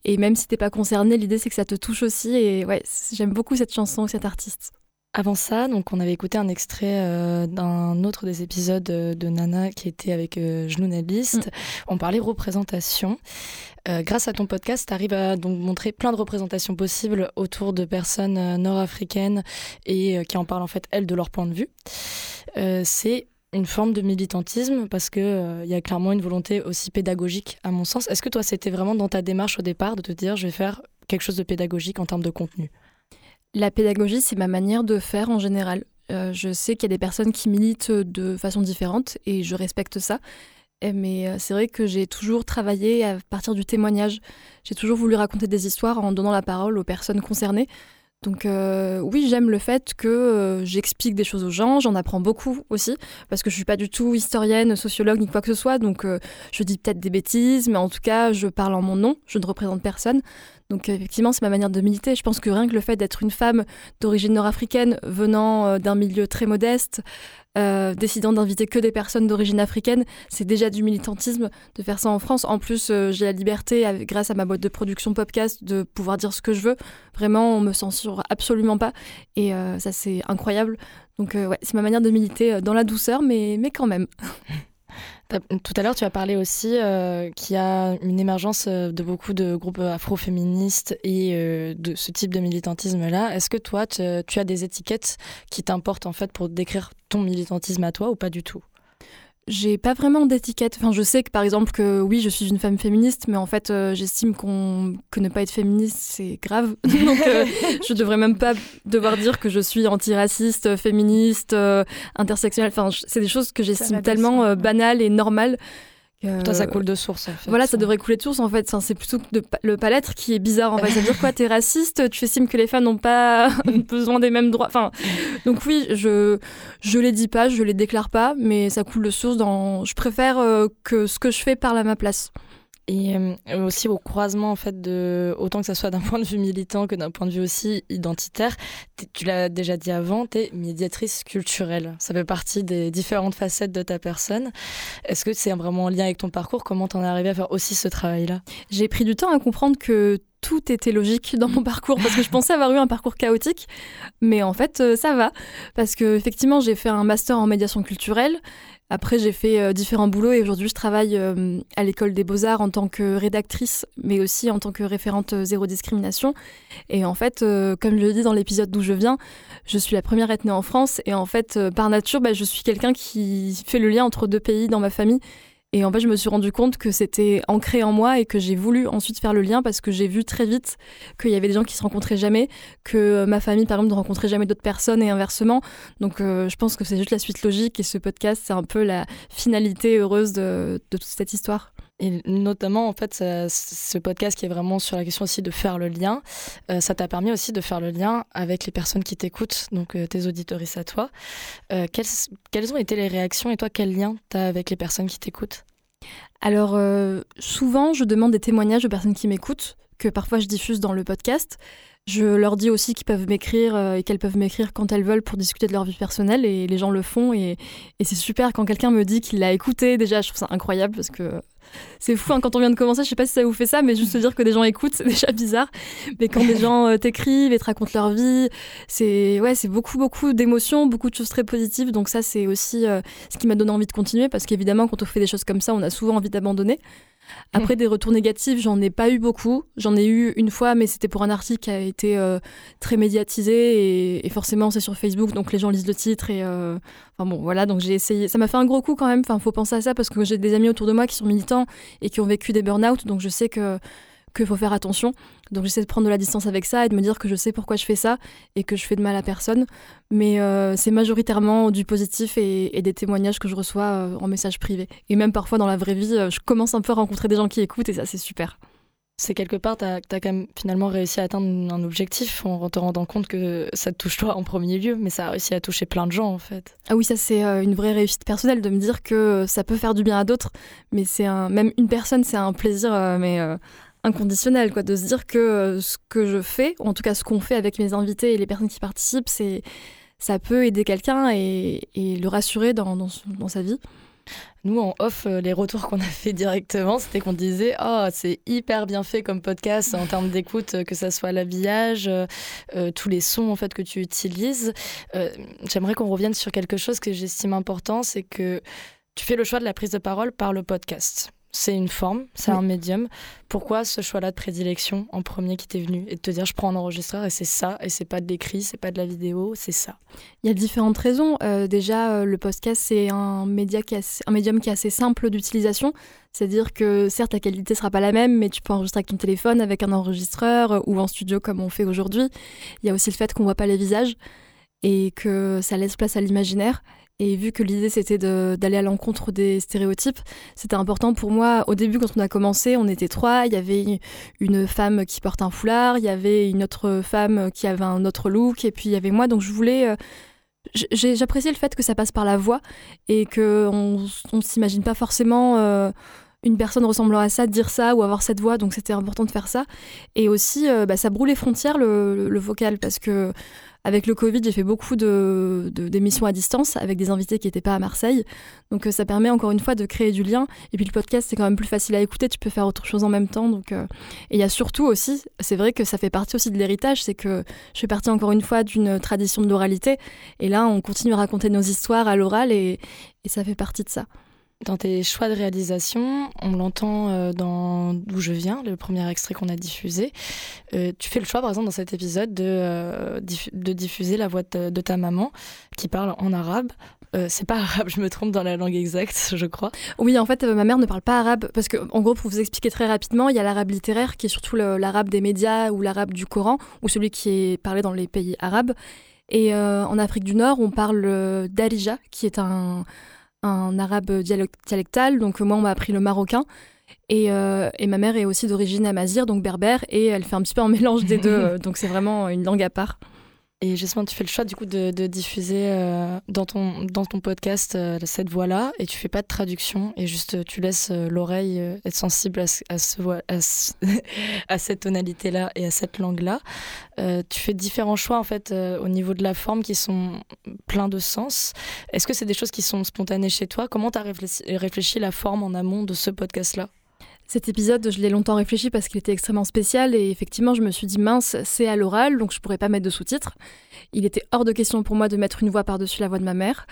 S3: et même si t'es pas concerné, l'idée c'est que ça te touche aussi. Et ouais, j'aime beaucoup cette chanson, cet artiste.
S4: Avant ça, donc on avait écouté un extrait euh, d'un autre des épisodes de Nana qui était avec euh, mm. On parlait représentation. Euh, grâce à ton podcast, tu arrives à donc montrer plein de représentations possibles autour de personnes euh, nord-africaines et qui en parlent en fait elles de leur point de vue. C'est une forme de militantisme parce que il y a clairement une volonté aussi pédagogique à mon sens. Est-ce que toi c'était vraiment dans ta démarche au départ de te dire je vais faire quelque chose de pédagogique en termes de contenu?
S3: La pédagogie, c'est ma manière de faire en général. Euh, je sais qu'il y a des personnes qui militent de façon différente et je respecte ça. Mais euh, c'est vrai que j'ai toujours travaillé à partir du témoignage. J'ai toujours voulu raconter des histoires en donnant la parole aux personnes concernées. Donc euh, oui, j'aime le fait que j'explique des choses aux gens, j'en apprends beaucoup aussi, parce que je suis pas du tout historienne, sociologue ni quoi que ce soit, donc je dis peut-être des bêtises, mais en tout cas, je parle en mon nom, je ne représente personne. Donc effectivement, c'est ma manière de militer. Je pense que rien que le fait d'être une femme d'origine nord-africaine, venant euh, d'un milieu très modeste, euh, décidant d'inviter que des personnes d'origine africaine, c'est déjà du militantisme de faire ça en France. En plus, euh, j'ai la liberté, grâce à ma boîte de production podcast, de pouvoir dire ce que je veux. Vraiment, on me censure absolument pas. Et ça, c'est incroyable. Donc ouais, c'est ma manière de militer dans la douceur, mais, mais quand même.
S4: Tout à l'heure, tu as parlé aussi euh, qu'il y a une émergence euh, de beaucoup de groupes afroféministes et euh, de ce type de militantisme-là. Est-ce que toi, tu as des étiquettes qui t'importent en fait pour décrire ton militantisme à toi ou pas du tout?
S3: J'ai pas vraiment d'étiquette. Enfin, je sais que par exemple que oui, je suis une femme féministe, mais en fait, euh, j'estime qu'on que ne pas être féministe c'est grave. Donc, euh, je devrais même pas devoir dire que je suis antiraciste, féministe, euh, intersexuelle. Enfin, c'est des choses que j'estime tellement banales et normales
S4: toi, ça coule de source, en fait.
S3: Voilà, ça devrait couler de source, en fait. c'est plutôt de, le pas l'être qui est bizarre, en fait. Ça veut dire quoi? T'es raciste? Tu estimes que les femmes n'ont pas besoin des mêmes droits? Enfin, donc oui, je je les dis pas, je les déclare pas, mais ça coule de source dans... Je préfère euh, que ce que je fais parle à ma place.
S4: Et euh, aussi au croisement, en fait, de, autant que ça soit d'un point de vue militant que d'un point de vue aussi identitaire, tu l'as déjà dit avant, tu es médiatrice culturelle. Ça fait partie des différentes facettes de ta personne. Est-ce que c'est vraiment en lien avec ton parcours? Comment t'en es arrivé à faire aussi ce travail-là?
S3: J'ai pris du temps à comprendre que tout était logique dans mon parcours parce que je pensais avoir eu un parcours chaotique, mais en fait euh, ça va parce que effectivement j'ai fait un master en médiation culturelle après, j'ai fait euh, différents boulots et aujourd'hui, je travaille euh, à l'école des beaux-arts en tant que rédactrice, mais aussi en tant que référente zéro discrimination. Et en fait, comme je le dis dans l'épisode d'où je viens, je suis la première née en France et en fait, par nature, bah, je suis quelqu'un qui fait le lien entre deux pays dans ma famille. Et en fait, je me suis rendu compte que c'était ancré en moi et que j'ai voulu ensuite faire le lien parce que j'ai vu très vite qu'il y avait des gens qui se rencontraient jamais, que ma famille, par exemple, ne rencontrait jamais d'autres personnes et inversement. Donc, euh, je pense que c'est juste la suite logique et ce podcast, c'est un peu la finalité heureuse de toute cette histoire.
S4: Et notamment, en fait, ce podcast qui est vraiment sur la question aussi de faire le lien, euh, ça t'a permis aussi de faire le lien avec les personnes qui t'écoutent, donc euh, tes auditoristes à toi. Euh, quelles, quelles, ont été les réactions et toi, quel lien t'as avec les personnes qui t'écoutent?
S3: Alors, souvent, je demande des témoignages aux personnes qui m'écoutent, que parfois je diffuse dans le podcast. Je leur dis aussi qu'ils peuvent m'écrire et qu'elles peuvent m'écrire quand elles veulent pour discuter de leur vie personnelle et les gens le font et, et c'est super quand quelqu'un me dit qu'il l'a écouté. Déjà, je trouve ça incroyable parce que c'est fou hein, quand on vient de commencer, je sais pas si ça vous fait ça, mais juste se dire que des gens écoutent, c'est déjà bizarre. Mais quand des gens euh, t'écrivent et te racontent leur vie, c'est ouais, c'est beaucoup beaucoup d'émotions, beaucoup de choses très positives. Donc ça, c'est aussi euh, ce qui m'a donné envie de continuer, parce qu'évidemment, quand on fait des choses comme ça, on a souvent envie d'abandonner. Après, des retours négatifs, j'en ai pas eu beaucoup. J'en ai eu une fois, mais c'était pour un article qui a été euh, très médiatisé et, et forcément c'est sur Facebook, donc les gens lisent le titre et euh, enfin bon voilà. Donc j'ai essayé. Ça m'a fait un gros coup quand même. Enfin, faut penser à ça parce que j'ai des amis autour de moi qui sont militants et qui ont vécu des burn-out, donc je sais que qu'il faut faire attention. Donc j'essaie de prendre de la distance avec ça et de me dire que je sais pourquoi je fais ça et que je fais de mal à personne. Mais euh, c'est majoritairement du positif et, et, des témoignages que je reçois euh, en message privé. Et même parfois dans la vraie vie, euh, je commence un peu à rencontrer des gens qui écoutent et ça c'est super.
S4: C'est quelque part, tu as, as, quand même finalement réussi à atteindre un objectif en te rendant compte que ça te touche toi en premier lieu, mais ça a réussi à toucher plein de gens en fait.
S3: Ah oui, ça c'est une vraie réussite personnelle de me dire que ça peut faire du bien à d'autres, mais c'est un, même une personne, c'est un plaisir, mais inconditionnel, quoi, de se dire que euh, ce que je fais, en tout cas ce qu'on fait avec mes invités et les personnes qui participent, c'est ça peut aider quelqu'un et, le rassurer dans, dans, sa vie.
S4: Nous, en off, euh, les retours qu'on a fait directement, c'était qu'on disait Oh, c'est hyper bien fait comme podcast en termes d'écoute, euh, que ça soit l'habillage, tous les sons en fait que tu utilises. J'aimerais qu'on revienne sur quelque chose que j'estime important c'est que tu fais le choix de la prise de parole par le podcast c'est une forme, c'est oui. un médium. Pourquoi ce choix-là de prédilection en premier qui t'est venu et de te dire je prends un enregistreur et c'est ça et c'est pas de l'écrit, c'est pas de la vidéo, c'est ça?
S3: Il y a différentes raisons. Euh, déjà, euh, le podcast c'est un média qui assez, un médium qui est assez simple d'utilisation. C'est-à-dire que certes la qualité sera pas la même, mais tu peux enregistrer avec ton téléphone, avec un enregistreur euh, ou en studio comme on fait aujourd'hui. Il y a aussi le fait qu'on voit pas les visages et que ça laisse place à l'imaginaire. Et vu que l'idée c'était d'aller à l'encontre des stéréotypes, c'était important pour moi. Au début, quand on a commencé, on était trois. Il y avait une femme qui porte un foulard, il y avait une autre femme qui avait un autre look, et puis il y avait moi. Donc je voulais. Euh, J'appréciais le fait que ça passe par la voix et qu'on ne s'imagine pas forcément. Euh, une personne ressemblant à ça dire ça ou avoir cette voix, donc c'était important de faire ça. Et aussi, euh, bah, ça brûle les frontières, le, vocal, parce que avec le Covid, j'ai fait beaucoup d'émissions de, d'émissions à distance avec des invités qui n'étaient pas à Marseille. Donc euh, ça permet encore une fois de créer du lien. Et puis le podcast, c'est quand même plus facile à écouter, tu peux faire autre chose en même temps. Donc, euh... Et il y a surtout aussi, c'est vrai que ça fait partie aussi de l'héritage, c'est que je fais partie encore une fois d'une tradition de l'oralité. Et là, on continue à raconter nos histoires à l'oral et ça fait partie de ça.
S4: Dans tes choix de réalisation, on l'entend euh, dans D'où je viens, le premier extrait qu'on a diffusé. Euh, tu fais le choix, par exemple, dans cet épisode, de, euh, diffuser la voix de, de, ta maman qui parle en arabe. Euh, c'est pas arabe, je me trompe dans la langue exacte, je crois.
S3: Oui, en fait, ma mère ne parle pas arabe parce que, en gros, pour vous expliquer très rapidement, il y a l'arabe littéraire qui est surtout l'arabe des médias ou l'arabe du Coran ou celui qui est parlé dans les pays arabes. Et en Afrique du Nord, on parle d'Arija, qui est un un arabe dialectal, donc moi on m'a appris le marocain. Et, euh, et, ma mère est aussi d'origine amazir, donc berbère, et elle fait un petit peu un mélange des deux, donc c'est vraiment une langue à part.
S4: Et justement, tu fais le choix du coup de, diffuser euh, dans, ton, dans ton podcast euh, cette voix-là, et tu fais pas de traduction, et juste tu laisses euh, l'oreille être sensible à, ce, à, ce, à, ce, à cette tonalité-là et à cette langue-là. tu fais différents choix en fait au niveau de la forme qui sont pleins de sens. Est-ce que c'est des choses qui sont spontanées chez toi? Comment tu as réfléchi la forme en amont de ce podcast-là?
S3: Cet épisode, je l'ai longtemps réfléchi parce qu'il était extrêmement spécial et effectivement, je me suis dit mince, c'est à l'oral, donc je pourrais pas mettre de sous-titres. Il était hors de question pour moi de mettre une voix par-dessus la voix de ma mère.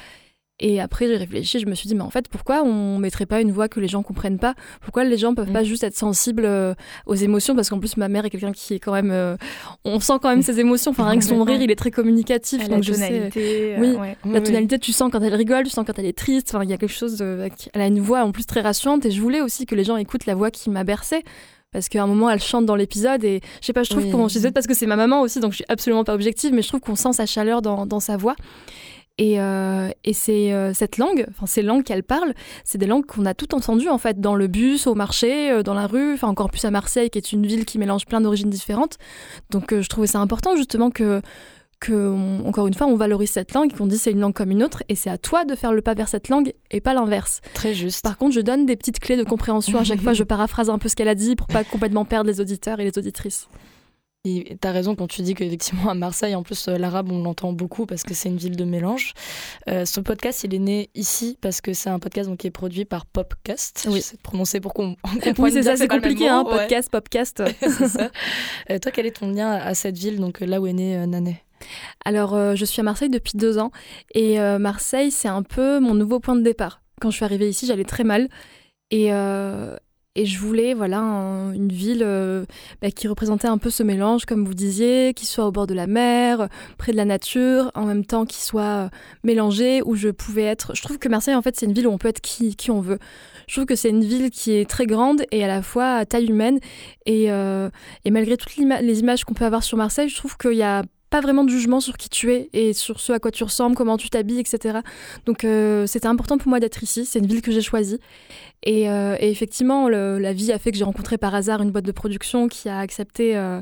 S3: Et après, j'ai réfléchi, je me suis dit, mais en fait, pourquoi on mettrait pas une voix que les gens comprennent pas? Pourquoi les gens peuvent mmh. pas juste être sensibles euh, aux émotions? Parce qu'en plus, ma mère est quelqu'un qui est quand même. Euh, on sent quand même ses émotions. Enfin, rien que son rire, il est très communicatif. Donc
S1: la tonalité.
S3: Sais, oui, ouais. la tonalité, tu sens quand elle rigole, tu sens quand elle est triste. Enfin, il y a quelque chose. De, elle a une voix en plus très rassurante. Et je voulais aussi que les gens écoutent la voix qui m'a bercée parce qu'à un moment elle chante dans l'épisode et je sais pas je trouve oui. qu'on je sais parce que c'est ma maman aussi donc je suis absolument pas objective mais je trouve qu'on sent sa chaleur dans, dans sa voix et, euh, et c'est euh, cette langue, enfin ces langues qu'elle parle, c'est des langues qu'on a toutes entendues en fait dans le bus, au marché, euh, dans la rue, enfin encore plus à Marseille qui est une ville qui mélange plein d'origines différentes. Donc je trouvais ça important justement que que on, encore une fois on valorise cette langue qu'on dit c'est une langue comme une autre et c'est à toi de faire le pas vers cette langue et pas l'inverse.
S4: Très juste.
S3: Par contre je donne des petites clés de compréhension à chaque fois, je paraphrase un peu ce qu'elle a dit pour pas complètement perdre les auditeurs et les auditrices.
S4: Et t'as raison quand tu dis qu'effectivement à Marseille, en plus euh, l'arabe on l'entend beaucoup parce que c'est une ville de mélange. Euh, ce podcast il est né ici parce que c'est un podcast donc, qui est produit par Popcast.
S3: Oui.
S4: J'essaie de prononcer pour qu'on
S3: Oui c'est ça, c'est compliqué hein, podcast,
S4: ouais.
S3: Popcast.
S4: ça. Euh, toi quel est ton lien à cette ville, donc là où est né euh, Nané
S3: Alors euh, je suis à Marseille depuis deux ans et euh, Marseille c'est un peu mon nouveau point de départ. Quand je suis arrivée ici j'allais très mal et Et je voulais voilà une ville bah, qui représentait un peu ce mélange, comme vous disiez, qui soit au bord de la mer, près de la nature, en même temps qui soit mélangée, où je pouvais être. Je trouve que Marseille, en fait, c'est une ville où on peut être qui, on veut. Je trouve que c'est une ville qui est très grande et à la fois à taille humaine. Et, et malgré toutes les images qu'on peut avoir sur Marseille, je trouve qu'il y a pas vraiment de jugement sur qui tu es et sur ce à quoi tu ressembles, comment tu t'habilles, etc. Donc euh, c'était important pour moi d'être ici. C'est une ville que j'ai choisie. Et, euh, effectivement, la vie a fait que j'ai rencontré par hasard une boîte de production qui a accepté euh,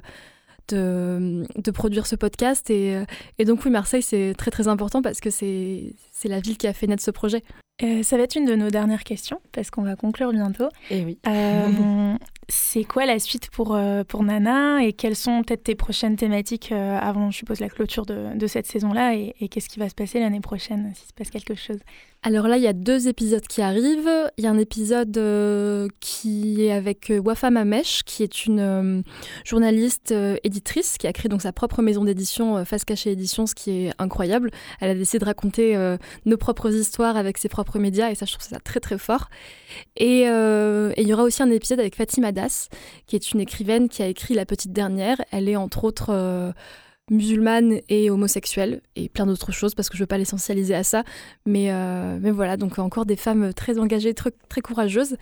S3: de, produire ce podcast. Et, et donc oui, Marseille, c'est très très important parce que c'est la ville qui a fait naître ce projet.
S1: Ça va être une de nos dernières questions parce qu'on va conclure bientôt.
S4: Et eh oui.
S1: c'est quoi la suite pour, euh, pour Nana et quelles sont peut-être tes prochaines thématiques euh, avant, je suppose, la clôture de, de cette saison-là et, et qu'est-ce qui va se passer l'année prochaine, s'il se passe quelque chose?
S3: Alors là, il y a deux épisodes qui arrivent. Il y a un épisode euh, qui est avec euh, Wafa Mamesh, qui est une euh, journaliste éditrice qui a créé donc sa propre maison d'édition, Face Cachée Édition, ce qui est incroyable. Elle a décidé de raconter nos propres histoires avec ses propres médias, et ça, je trouve ça très très fort. Et, et il y aura aussi un épisode avec Fatima Das, qui est une écrivaine qui a écrit La Petite Dernière. Elle est entre autres musulmane et homosexuelle et plein d'autres choses parce que je veux pas l'essentialiser à ça. Mais, euh, mais voilà, donc encore des femmes très engagées, très, très courageuses.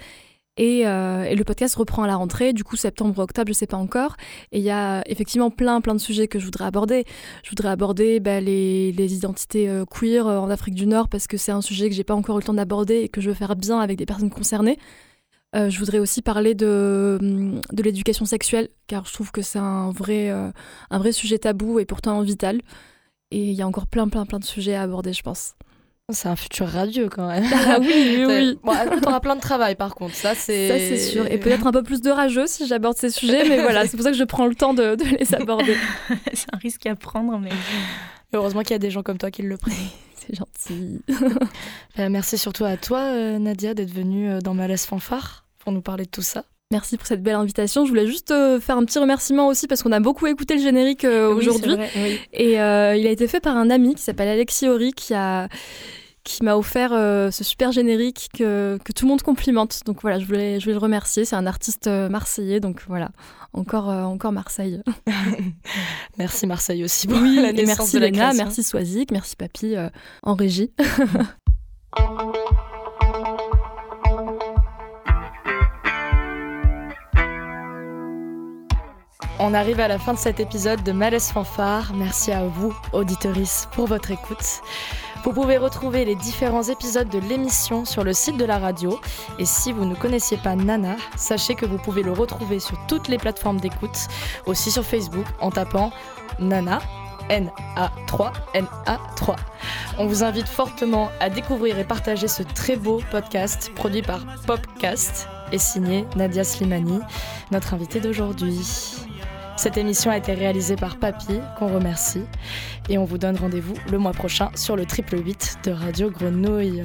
S3: Et, euh, et, le podcast reprend à la rentrée, du coup septembre, octobre, je sais pas encore. Et il y a effectivement plein, plein de sujets que je voudrais aborder. Je voudrais aborder bah, les, identités euh, queer en Afrique du Nord parce que c'est un sujet que j'ai pas encore eu le temps d'aborder et que je veux faire bien avec des personnes concernées. Euh, je voudrais aussi parler de, hum, de l'éducation sexuelle, car je trouve que c'est un vrai, euh, un vrai sujet tabou et pourtant vital. Et il y a encore plein, plein, plein de sujets à aborder, je pense.
S4: C'est un futur radieux quand même.
S3: Ah oui, oui, oui.
S4: Bon, t'auras plein de travail par contre, ça c'est.
S3: Ça c'est sûr. Et peut-être un peu plus de rageux si j'aborde ces sujets, mais voilà, c'est pour ça que je prends le temps de, de les aborder.
S1: c'est un risque à prendre, mais.
S4: Heureusement qu'il y a des gens comme toi qui le prennent.
S3: c'est gentil.
S4: Euh, merci surtout à toi, euh, Nadia, d'être venue euh, dans Malaise Fanfare pour nous parler de tout ça.
S3: Merci pour cette belle invitation. Je voulais juste faire un petit remerciement aussi parce qu'on a beaucoup écouté le générique aujourd'hui. Et il a été fait par un ami qui s'appelle Alexis Horry qui a qui m'a offert ce super générique que, que, tout le monde complimente. Donc voilà, je voulais, je voulais le remercier. C'est un artiste marseillais, donc voilà, encore, encore Marseille.
S4: merci Marseille aussi
S3: pour oui, la et merci Léna, merci Swazik, merci Papy en régie.
S4: On arrive à la fin de cet épisode de Malaise Fanfare. Merci à vous, auditoris, pour votre écoute. Vous pouvez retrouver les différents épisodes de l'émission sur le site de la radio. Et si vous ne connaissiez pas Nana, sachez que vous pouvez le retrouver sur toutes les plateformes d'écoute, aussi sur Facebook en tapant Nana, N-A-3, N-A-3. On vous invite fortement à découvrir et partager ce très beau podcast produit par Popcast et signé Nadia Slimani, notre invitée d'aujourd'hui. Cette émission a été réalisée par Papy, qu'on remercie. Et on vous donne rendez-vous le mois prochain sur le triple 8 de Radio Grenouille.